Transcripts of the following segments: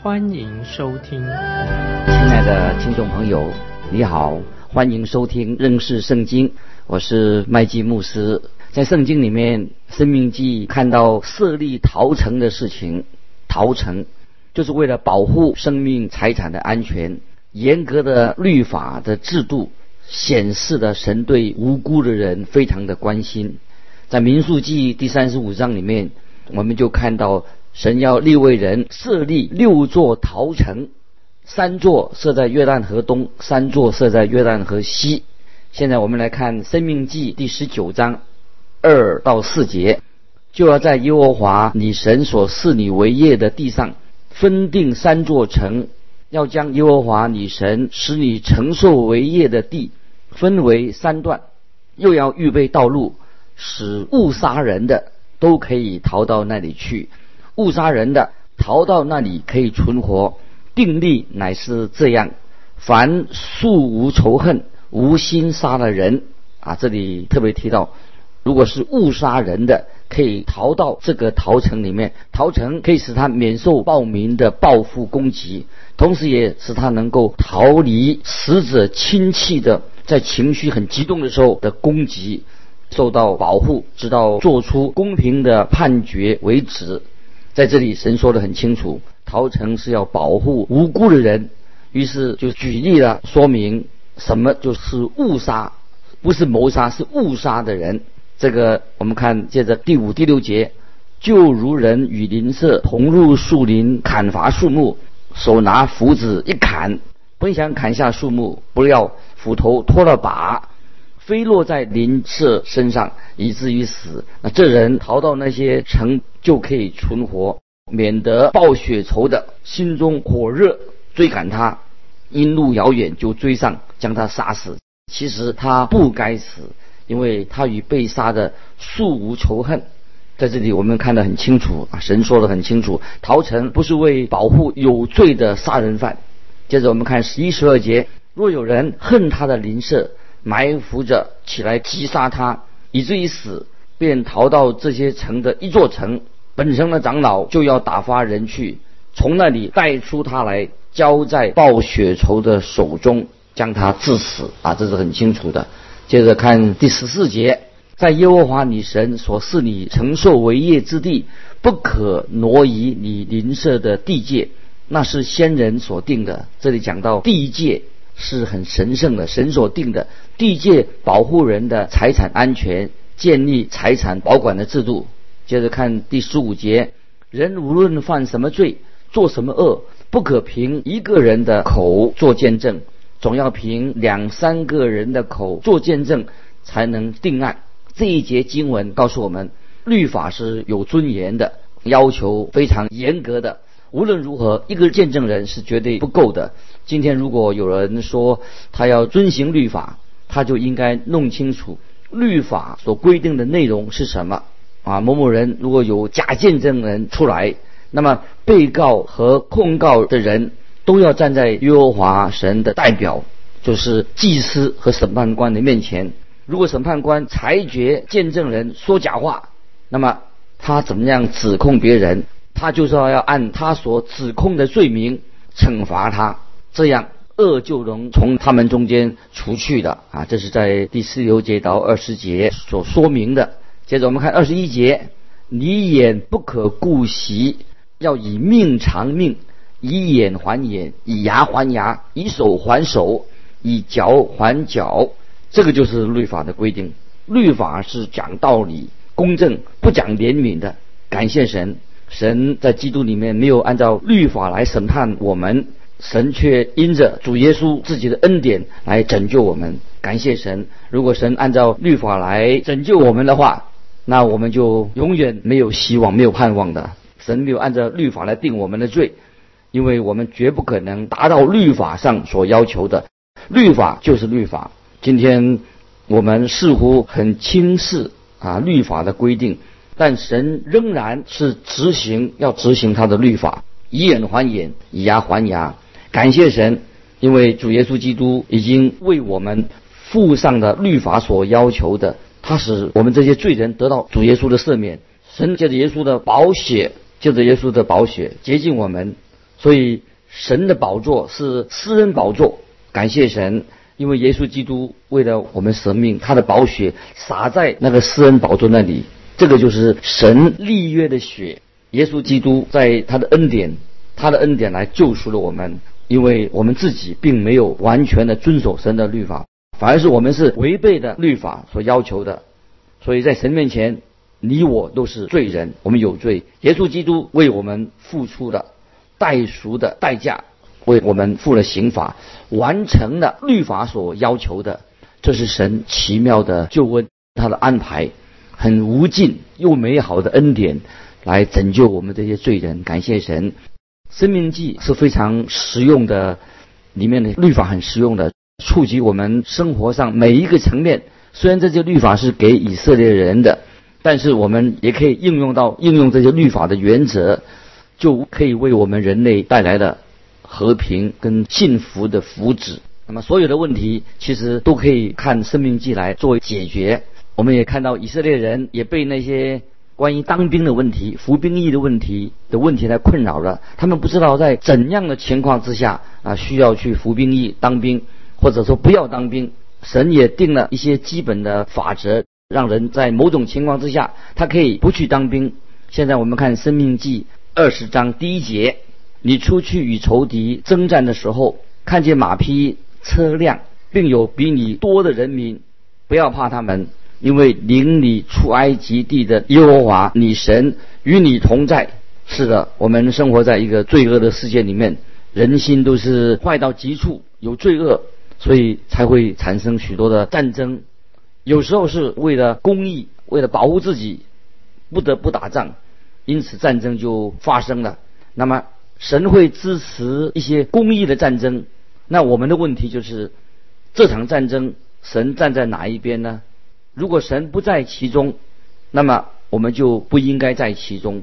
欢迎收听。亲爱的听众朋友，你好，欢迎收听认识圣经，我是麦基牧师。在圣经里面，《生命记》看到设立陶城的事情，陶城就是为了保护生命财产的安全，严格的律法的制度显示了神对无辜的人非常的关心。在《民数记》第三十五章里面，我们就看到神要立位人设立六座陶城，三座设在约旦河东，三座设在约旦河西。现在我们来看《生命记》第十九章。二到四节，就要在耶和华你神所赐你为业的地上分定三座城，要将耶和华你神使你承受为业的地分为三段，又要预备道路，使误杀人的都可以逃到那里去，误杀人的逃到那里可以存活。定力乃是这样：凡素无仇恨、无心杀的人啊，这里特别提到。如果是误杀人的，可以逃到这个逃城里面，逃城可以使他免受暴民的报复攻击，同时也使他能够逃离死者亲戚的在情绪很激动的时候的攻击，受到保护，直到做出公平的判决为止。在这里，神说的很清楚，逃城是要保护无辜的人，于是就举例了说明什么就是误杀，不是谋杀，是误杀的人。这个我们看，接着第五、第六节，就如人与邻舍同入树林砍伐树木，手拿斧子一砍，本想砍下树木，不料斧头脱了把，飞落在邻舍身上，以至于死。那这人逃到那些城就可以存活，免得报血仇的心中火热追赶他，因路遥远就追上将他杀死。其实他不该死。因为他与被杀的素无仇恨，在这里我们看得很清楚啊，神说得很清楚，逃城不是为保护有罪的杀人犯。接着我们看十一十二节，若有人恨他的邻舍，埋伏着起来击杀他，以至于死，便逃到这些城的一座城，本城的长老就要打发人去，从那里带出他来，交在报血仇的手中，将他致死啊，这是很清楚的。接着看第十四节，在耶和华你神所赐你承受为业之地，不可挪移你邻舍的地界，那是先人所定的。这里讲到地界是很神圣的，神所定的地界保护人的财产安全，建立财产保管的制度。接着看第十五节，人无论犯什么罪，做什么恶，不可凭一个人的口做见证。总要凭两三个人的口做见证，才能定案。这一节经文告诉我们，律法是有尊严的，要求非常严格的。无论如何，一个见证人是绝对不够的。今天如果有人说他要遵行律法，他就应该弄清楚律法所规定的内容是什么。啊，某某人如果有假见证人出来，那么被告和控告的人。都要站在耶和华神的代表，就是祭司和审判官的面前。如果审判官裁决见证人说假话，那么他怎么样指控别人，他就是要按他所指控的罪名惩罚他，这样恶就能从他们中间除去的啊！这是在第十六节到二十节所说明的。接着我们看二十一节：你眼不可顾惜，要以命偿命。以眼还眼，以牙还牙，以手还手，以脚还脚，这个就是律法的规定。律法是讲道理、公正，不讲怜悯的。感谢神，神在基督里面没有按照律法来审判我们，神却因着主耶稣自己的恩典来拯救我们。感谢神，如果神按照律法来拯救我们的话，那我们就永远没有希望、没有盼望的。神没有按照律法来定我们的罪。因为我们绝不可能达到律法上所要求的。律法就是律法。今天我们似乎很轻视啊律法的规定，但神仍然是执行要执行他的律法，以眼还眼，以牙还牙。感谢神，因为主耶稣基督已经为我们附上的律法所要求的，他使我们这些罪人得到主耶稣的赦免。神借着耶稣的宝血，借着耶稣的宝血洁净我们，所以神的宝座是私人宝座。感谢神，因为耶稣基督为了我们生命，他的宝血洒在那个私人宝座那里，这个就是神立约的血。耶稣基督在他的恩典，他的恩典来救赎了我们，因为我们自己并没有完全的遵守神的律法，反而是我们是违背的律法所要求的，所以在神面前。你我都是罪人，我们有罪。耶稣基督为我们付出的代赎的代价，为我们付了刑罚，完成了律法所要求的。这是神奇妙的救恩，他的安排很无尽又美好的恩典，来拯救我们这些罪人。感谢神，生命记是非常实用的，里面的律法很实用的，触及我们生活上每一个层面。虽然这些律法是给以色列人的。但是我们也可以应用到应用这些律法的原则，就可以为我们人类带来的和平跟幸福的福祉。那么所有的问题其实都可以看《生命记》来作为解决。我们也看到以色列人也被那些关于当兵的问题、服兵役的问题的问题来困扰了。他们不知道在怎样的情况之下啊需要去服兵役、当兵，或者说不要当兵。神也定了一些基本的法则。让人在某种情况之下，他可以不去当兵。现在我们看《生命记》二十章第一节：你出去与仇敌征战的时候，看见马匹、车辆，并有比你多的人民，不要怕他们，因为领你出埃及地的耶和华你神与你同在。是的，我们生活在一个罪恶的世界里面，人心都是坏到极处，有罪恶，所以才会产生许多的战争。有时候是为了公益，为了保护自己，不得不打仗，因此战争就发生了。那么神会支持一些公益的战争，那我们的问题就是，这场战争神站在哪一边呢？如果神不在其中，那么我们就不应该在其中。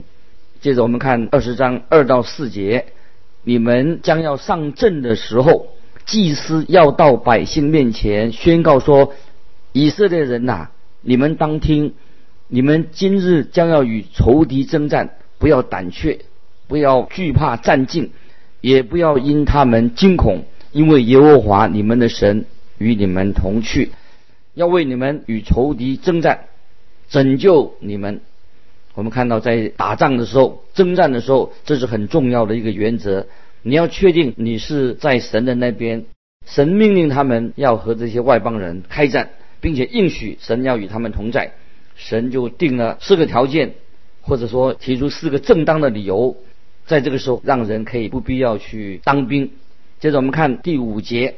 接着我们看二十章二到四节，你们将要上阵的时候，祭司要到百姓面前宣告说。以色列人呐，你们当听，你们今日将要与仇敌征战，不要胆怯，不要惧怕战境，也不要因他们惊恐，因为耶和华你们的神与你们同去，要为你们与仇敌征战，拯救你们。我们看到在打仗的时候、征战的时候，这是很重要的一个原则。你要确定你是在神的那边，神命令他们要和这些外邦人开战。并且应许神要与他们同在，神就定了四个条件，或者说提出四个正当的理由，在这个时候让人可以不必要去当兵。接着我们看第五节，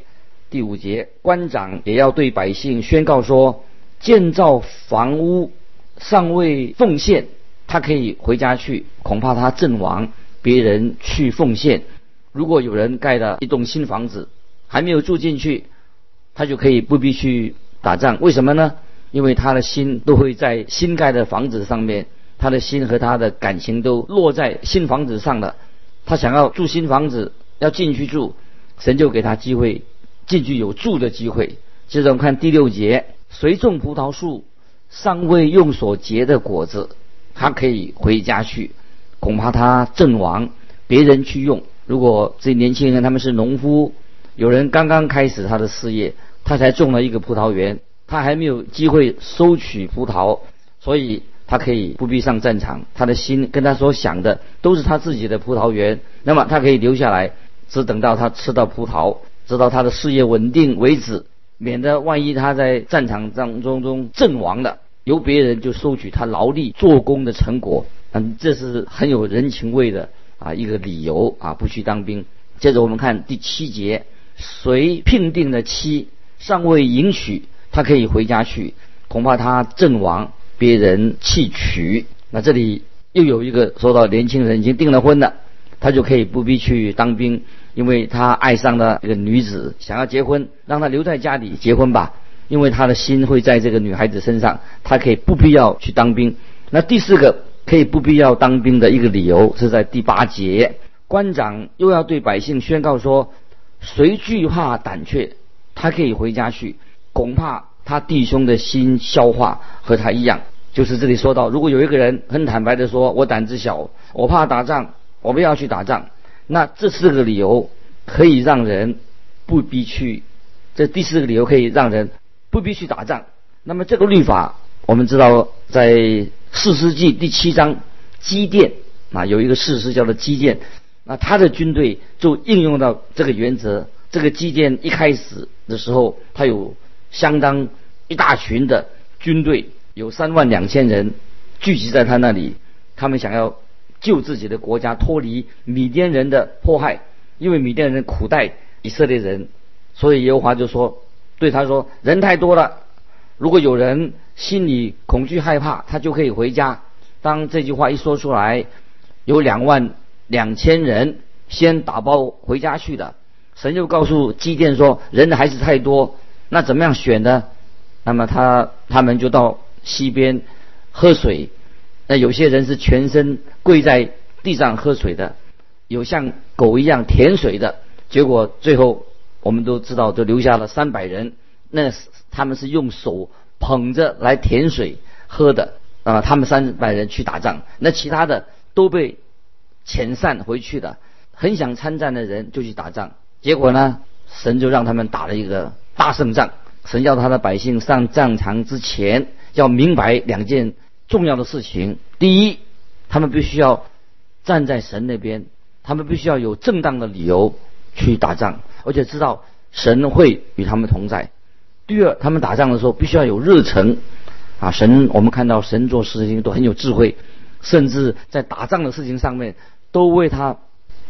第五节官长也要对百姓宣告说：建造房屋尚未奉献，他可以回家去，恐怕他阵亡，别人去奉献。如果有人盖了一栋新房子，还没有住进去，他就可以不必去。打仗为什么呢？因为他的心都会在新盖的房子上面，他的心和他的感情都落在新房子上了。他想要住新房子，要进去住，神就给他机会进去有住的机会。接着我们看第六节：谁种葡萄树尚未用所结的果子，他可以回家去，恐怕他阵亡，别人去用。如果这年轻人他们是农夫，有人刚刚开始他的事业。他才种了一个葡萄园，他还没有机会收取葡萄，所以他可以不必上战场。他的心跟他所想的都是他自己的葡萄园，那么他可以留下来，只等到他吃到葡萄，直到他的事业稳定为止，免得万一他在战场当中中阵亡了，由别人就收取他劳力做工的成果。嗯，这是很有人情味的啊一个理由啊，不去当兵。接着我们看第七节，谁聘定的妻？尚未迎娶，他可以回家去，恐怕他阵亡，别人弃娶。那这里又有一个说到年轻人已经订了婚了，他就可以不必去当兵，因为他爱上了一个女子，想要结婚，让他留在家里结婚吧，因为他的心会在这个女孩子身上，他可以不必要去当兵。那第四个可以不必要当兵的一个理由是在第八节，官长又要对百姓宣告说：谁惧怕胆怯，他可以回家去，恐怕他弟兄的心消化和他一样。就是这里说到，如果有一个人很坦白的说，我胆子小，我怕打仗，我不要去打仗，那这四个理由可以让人不必去。这第四个理由可以让人不必去打仗。那么这个律法，我们知道在四世纪第七章基甸啊，有一个事实叫做基甸，那他的军队就应用到这个原则。这个基甸一开始的时候，他有相当一大群的军队。有三万两千人聚集在他那里，他们想要救自己的国家脱离米甸人的迫害，因为米甸人苦待以色列人，所以耶和华就说对他说：人太多了，如果有人心里恐惧害怕，他就可以回家。当这句话一说出来，有两万两千人先打包回家去的。神就告诉基甸说：人还是太多，那怎么样选呢？那么他他们就到。溪边喝水，那有些人是全身跪在地上喝水的，有像狗一样舔水的。结果最后我们都知道，就留下了三百人。那他们是用手捧着来舔水喝的啊。他们三百人去打仗，那其他的都被遣散回去的。很想参战的人就去打仗，结果呢，神就让他们打了一个大胜仗。神要他的百姓上战场之前。要明白两件重要的事情：第一，他们必须要站在神那边，他们必须要有正当的理由去打仗，而且知道神会与他们同在；第二，他们打仗的时候必须要有热忱啊！神，我们看到神做事情都很有智慧，甚至在打仗的事情上面都为他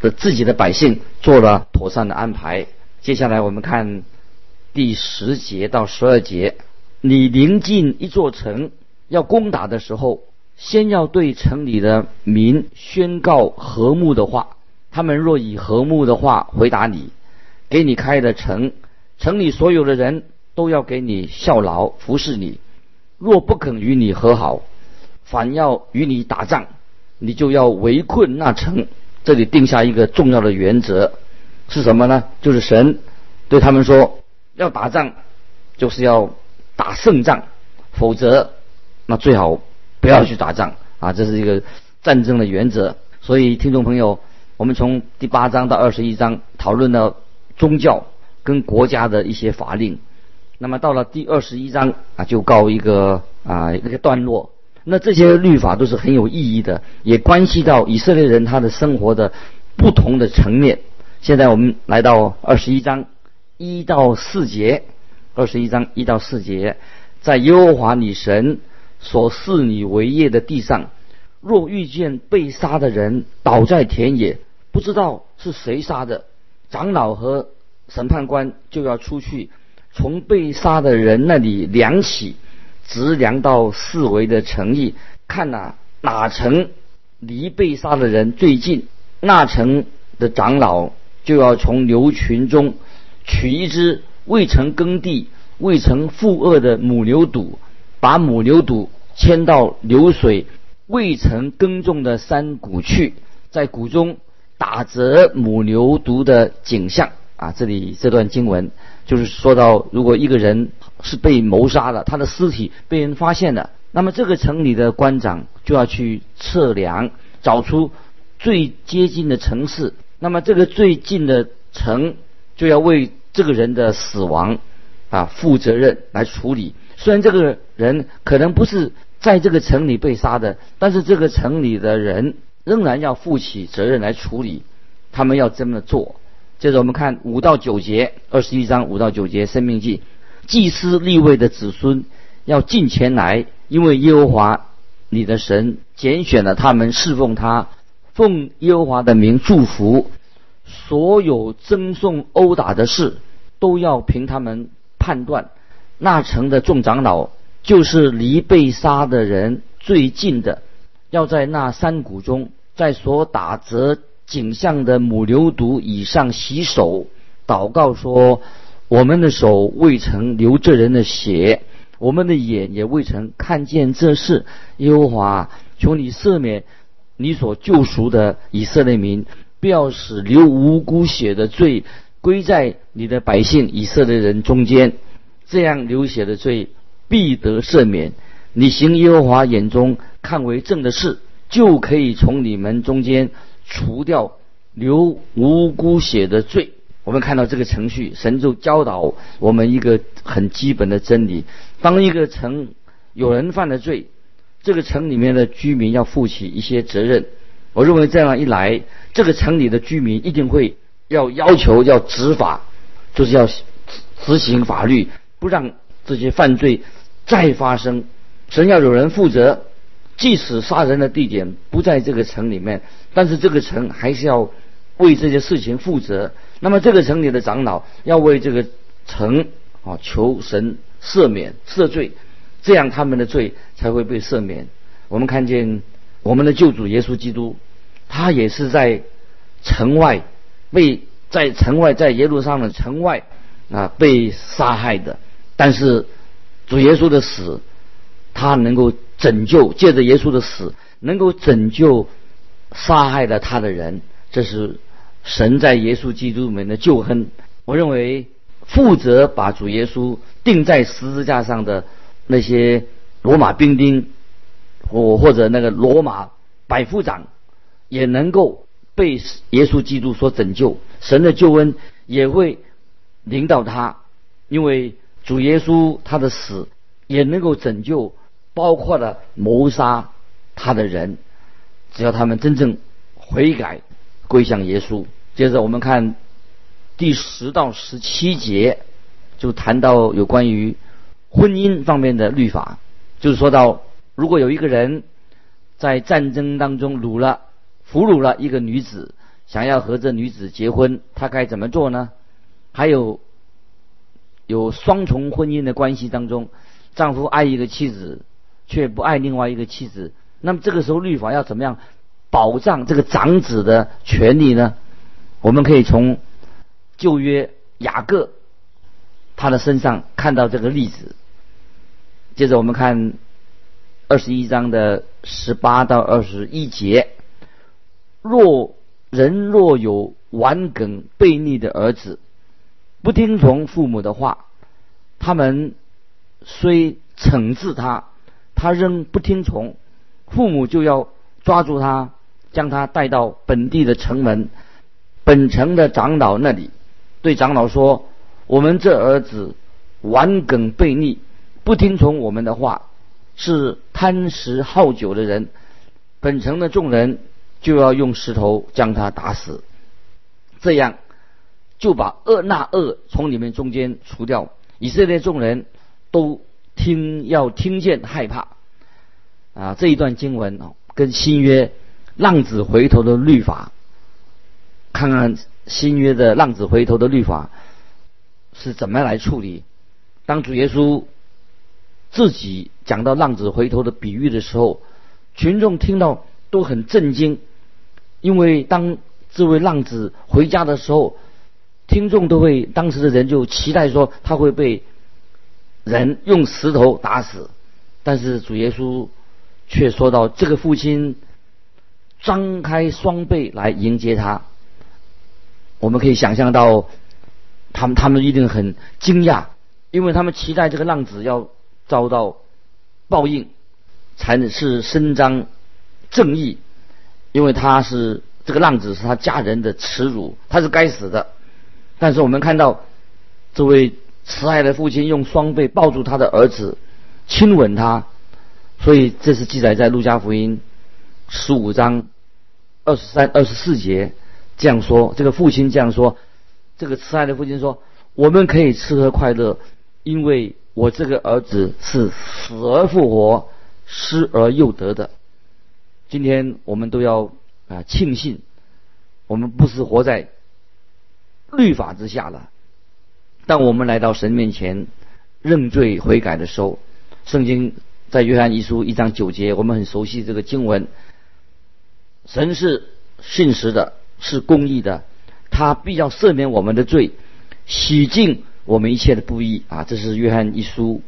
的自己的百姓做了妥善的安排。接下来我们看第十节到十二节。你临近一座城要攻打的时候，先要对城里的民宣告和睦的话。他们若以和睦的话回答你，给你开的城，城里所有的人都要给你效劳服侍你。若不肯与你和好，反要与你打仗，你就要围困那城。这里定下一个重要的原则是什么呢？就是神对他们说，要打仗就是要。打胜仗，否则那最好不要去打仗啊！这是一个战争的原则。所以，听众朋友，我们从第八章到二十一章讨论了宗教跟国家的一些法令。那么到了第二十一章啊，就告一个啊一个段落。那这些律法都是很有意义的，也关系到以色列人他的生活的不同的层面。现在我们来到二十一章一到四节。二十一章一到四节，在耶和华你神所视你为业的地上，若遇见被杀的人倒在田野，不知道是谁杀的，长老和审判官就要出去，从被杀的人那里量起，直量到四围的城邑，看哪哪城离被杀的人最近，那城的长老就要从牛群中取一只。未曾耕地、未曾负恶的母牛犊，把母牛犊牵到流水未曾耕种的山谷去，在谷中打折母牛犊的景象啊！这里这段经文就是说到，如果一个人是被谋杀的，他的尸体被人发现了，那么这个城里的官长就要去测量，找出最接近的城市，那么这个最近的城就要为。这个人的死亡，啊，负责任来处理。虽然这个人可能不是在这个城里被杀的，但是这个城里的人仍然要负起责任来处理。他们要这么做。接着我们看五到九节，二十一章五到九节，《生命记》，祭司立位的子孙要进前来，因为耶和华你的神拣选了他们侍奉他，奉耶和华的名祝福所有赠送殴打的事。都要凭他们判断，那城的众长老就是离被杀的人最近的，要在那山谷中，在所打折景象的母牛犊以上洗手，祷告说：“我们的手未曾流这人的血，我们的眼也未曾看见这事。耶和华，求你赦免你所救赎的以色列民，不要使流无辜血的罪归在你的百姓以色列人中间。这样流血的罪必得赦免。你行耶和华眼中看为正的事，就可以从你们中间。”除掉流无辜血的罪，我们看到这个程序，神就教导我们一个很基本的真理：当一个城有人犯了罪，这个城里面的居民要负起一些责任。我认为这样一来，这个城里的居民一定会要要求要执法，就是要执行法律，不让这些犯罪再发生。神要有人负责。即使杀人的地点不在这个城里面，但是这个城还是要为这些事情负责。那么这个城里的长老要为这个城啊求神赦免赦罪，这样他们的罪才会被赦免。我们看见我们的救主耶稣基督，他也是在城外被在城外在耶路撒冷城外啊被杀害的，但是主耶稣的死，他能够。拯救借着耶稣的死，能够拯救杀害了他的人，这是神在耶稣基督里面的救恩。我认为负责把主耶稣钉在十字架上的那些罗马兵丁，或或者那个罗马百夫长，也能够被耶稣基督所拯救。神的救恩也会领导他，因为主耶稣他的死也能够拯救。包括了谋杀他的人，只要他们真正悔改归向耶稣。接着我们看第十到十七节，就谈到有关于婚姻方面的律法，就是说到如果有一个人在战争当中掳了俘虏了一个女子，想要和这女子结婚，他该怎么做呢？还有有双重婚姻的关系当中，丈夫爱一个妻子。却不爱另外一个妻子，那么这个时候律法要怎么样保障这个长子的权利呢？我们可以从旧约雅各他的身上看到这个例子。接着我们看二十一章的十八到二十一节：若人若有顽梗悖逆的儿子，不听从父母的话，他们虽惩治他。他仍不听从，父母就要抓住他，将他带到本地的城门，本城的长老那里，对长老说：“我们这儿子顽梗悖逆，不听从我们的话，是贪食好酒的人。本城的众人就要用石头将他打死，这样就把恶那恶从你们中间除掉。以色列众人都。”听要听见害怕啊！这一段经文哦，跟新约浪子回头的律法，看看新约的浪子回头的律法是怎么来处理。当主耶稣自己讲到浪子回头的比喻的时候，群众听到都很震惊，因为当这位浪子回家的时候，听众都会当时的人就期待说他会被。人用石头打死，但是主耶稣却说到：“这个父亲张开双臂来迎接他。”我们可以想象到，他们他们一定很惊讶，因为他们期待这个浪子要遭到报应，才能是伸张正义，因为他是这个浪子是他家人的耻辱，他是该死的。但是我们看到这位。慈爱的父亲用双臂抱住他的儿子，亲吻他，所以这是记载在路加福音十五章二十三、二十四节这样说。这个父亲这样说：，这个慈爱的父亲说，我们可以吃喝快乐，因为我这个儿子是死而复活、失而又得的。今天我们都要啊庆幸，我们不是活在律法之下了。当我们来到神面前认罪悔改的时候，圣经在约翰一书一章九节，我们很熟悉这个经文。神是信实的，是公义的，他必要赦免我们的罪，洗净我们一切的不义啊！这是约翰一书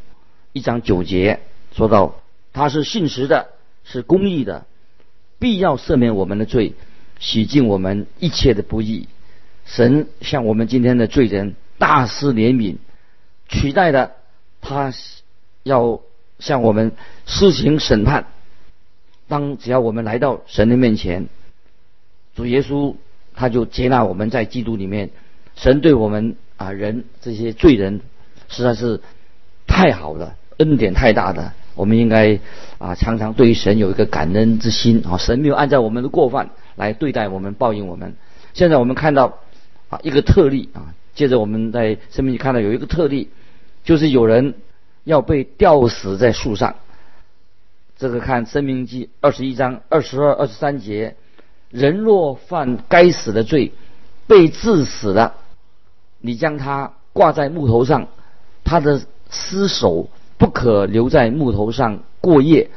一章九节说到，他是信实的，是公义的，必要赦免我们的罪，洗净我们一切的不义。神向我们今天的罪人大施怜悯，取代的他要向我们施行审判。当只要我们来到神的面前，主耶稣他就接纳我们在基督里面。神对我们啊人这些罪人实在是太好了，恩典太大的，我们应该啊常常对于神有一个感恩之心啊。神没有按照我们的过犯来对待我们，报应我们。现在我们看到啊一个特例啊，接着我们在生命里看到有一个特例，就是有人要被吊死在树上。这个看《生命记》二十一章二十二、二十三节，人若犯该死的罪，被致死了，你将他挂在木头上，他的尸首不可留在木头上过夜，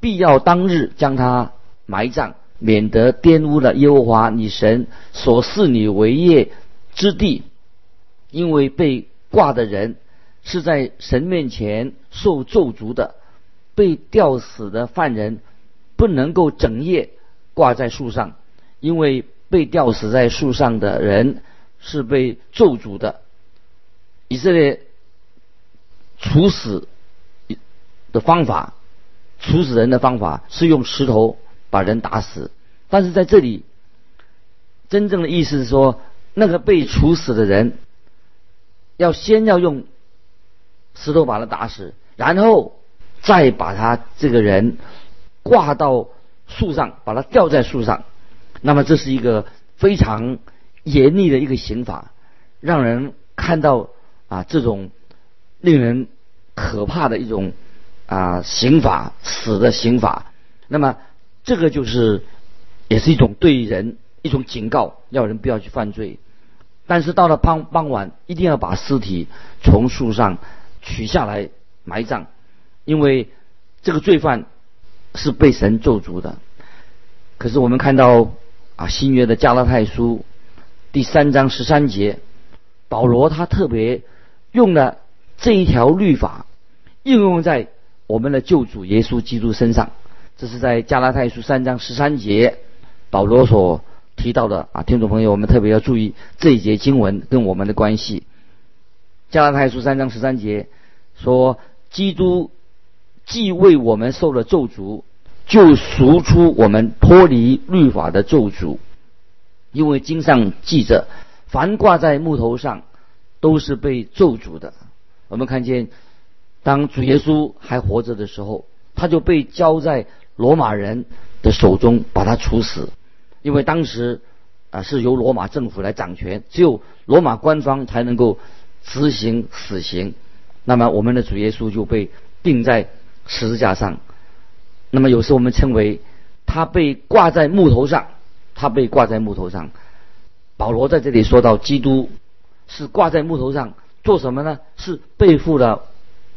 必要当日将他埋葬，免得玷污了耶和华你神所赐你为业之地，因为被挂的人是在神面前受咒诅的。被吊死的犯人不能够整夜挂在树上，因为被吊死在树上的人是被咒诅的。以色列处死的方法，处死人的方法是用石头把人打死，但是在这里，真正的意思是说，那个被处死的人要先要用石头把他打死，然后。再把他这个人挂到树上，把他吊在树上，那么这是一个非常严厉的一个刑法，让人看到啊这种令人可怕的一种啊刑法，死的刑法。那么这个就是也是一种对人一种警告，要人不要去犯罪。但是到了傍傍晚，一定要把尸体从树上取下来埋葬。因为这个罪犯是被神咒诅的，可是我们看到啊新约的加拉太书第三章十三节，保罗他特别用了这一条律法应用在我们的救主耶稣基督身上。这是在加拉太书三章十三节保罗所提到的啊，听众朋友，我们特别要注意这一节经文跟我们的关系。加拉太书三章十三节说，基督。既为我们受了咒诅，就赎出我们脱离律法的咒诅。因为经上记着，凡挂在木头上，都是被咒诅的。我们看见，当主耶稣还活着的时候，他就被交在罗马人的手中，把他处死。因为当时啊是由罗马政府来掌权，只有罗马官方才能够执行死刑。那么我们的主耶稣就被钉在。十字架上，那么有时我们称为他被挂在木头上，他被挂在木头上。保罗在这里说到，基督是挂在木头上做什么呢？是背负了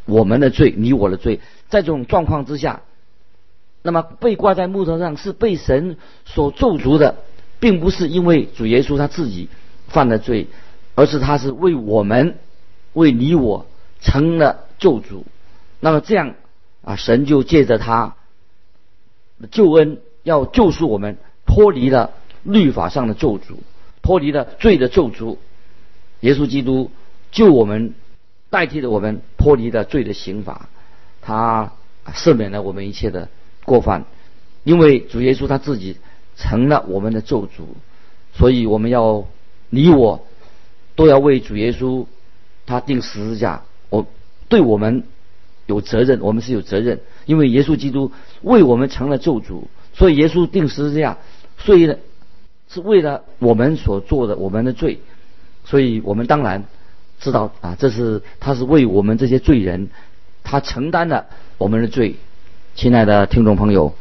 我们的罪，你我的罪。在这种状况之下，那么被挂在木头上是被神所咒诅的，并不是因为主耶稣他自己犯了罪，而是他是为我们为你我成了咒诅。那么这样。啊，神就借着他救恩，要救赎我们，脱离了律法上的咒诅，脱离了罪的咒诅。耶稣基督救我们，代替了我们脱离了罪的刑罚，他赦免了我们一切的过犯。因为主耶稣他自己成了我们的咒诅，所以我们要你我都要为主耶稣他定十字架。我对我们。有责任，我们是有责任，因为耶稣基督为我们成了咒诅，所以耶稣定十字架，所以呢，是为了我们所做的我们的罪，所以我们当然知道啊，这是他是为我们这些罪人，他承担了我们的罪。亲爱的听众朋友，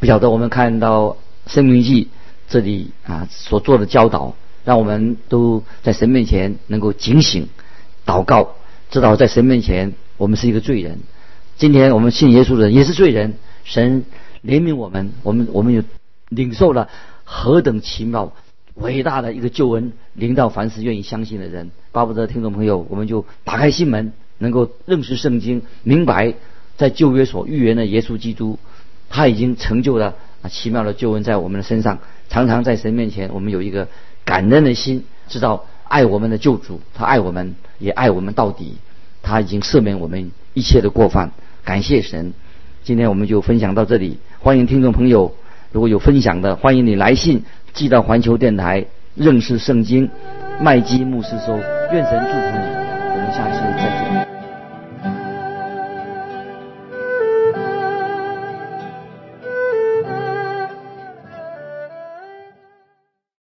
不晓得我们看到生命记这里啊所做的教导，让我们都在神面前能够警醒、祷告，知道在神面前。我们是一个罪人，今天我们信耶稣的人也是罪人。神怜悯我们，我们我们有领受了何等奇妙、伟大的一个救恩，临到凡是愿意相信的人。巴不得听众朋友，我们就打开心门，能够认识圣经，明白在旧约所预言的耶稣基督，他已经成就了啊奇妙的救恩在我们的身上。常常在神面前，我们有一个感恩的心，知道爱我们的救主，他爱我们，也爱我们到底。他已经赦免我们一切的过犯，感谢神。今天我们就分享到这里，欢迎听众朋友，如果有分享的，欢迎你来信寄到环球电台认识圣经麦基牧师收。愿神祝福你，我们下次再见。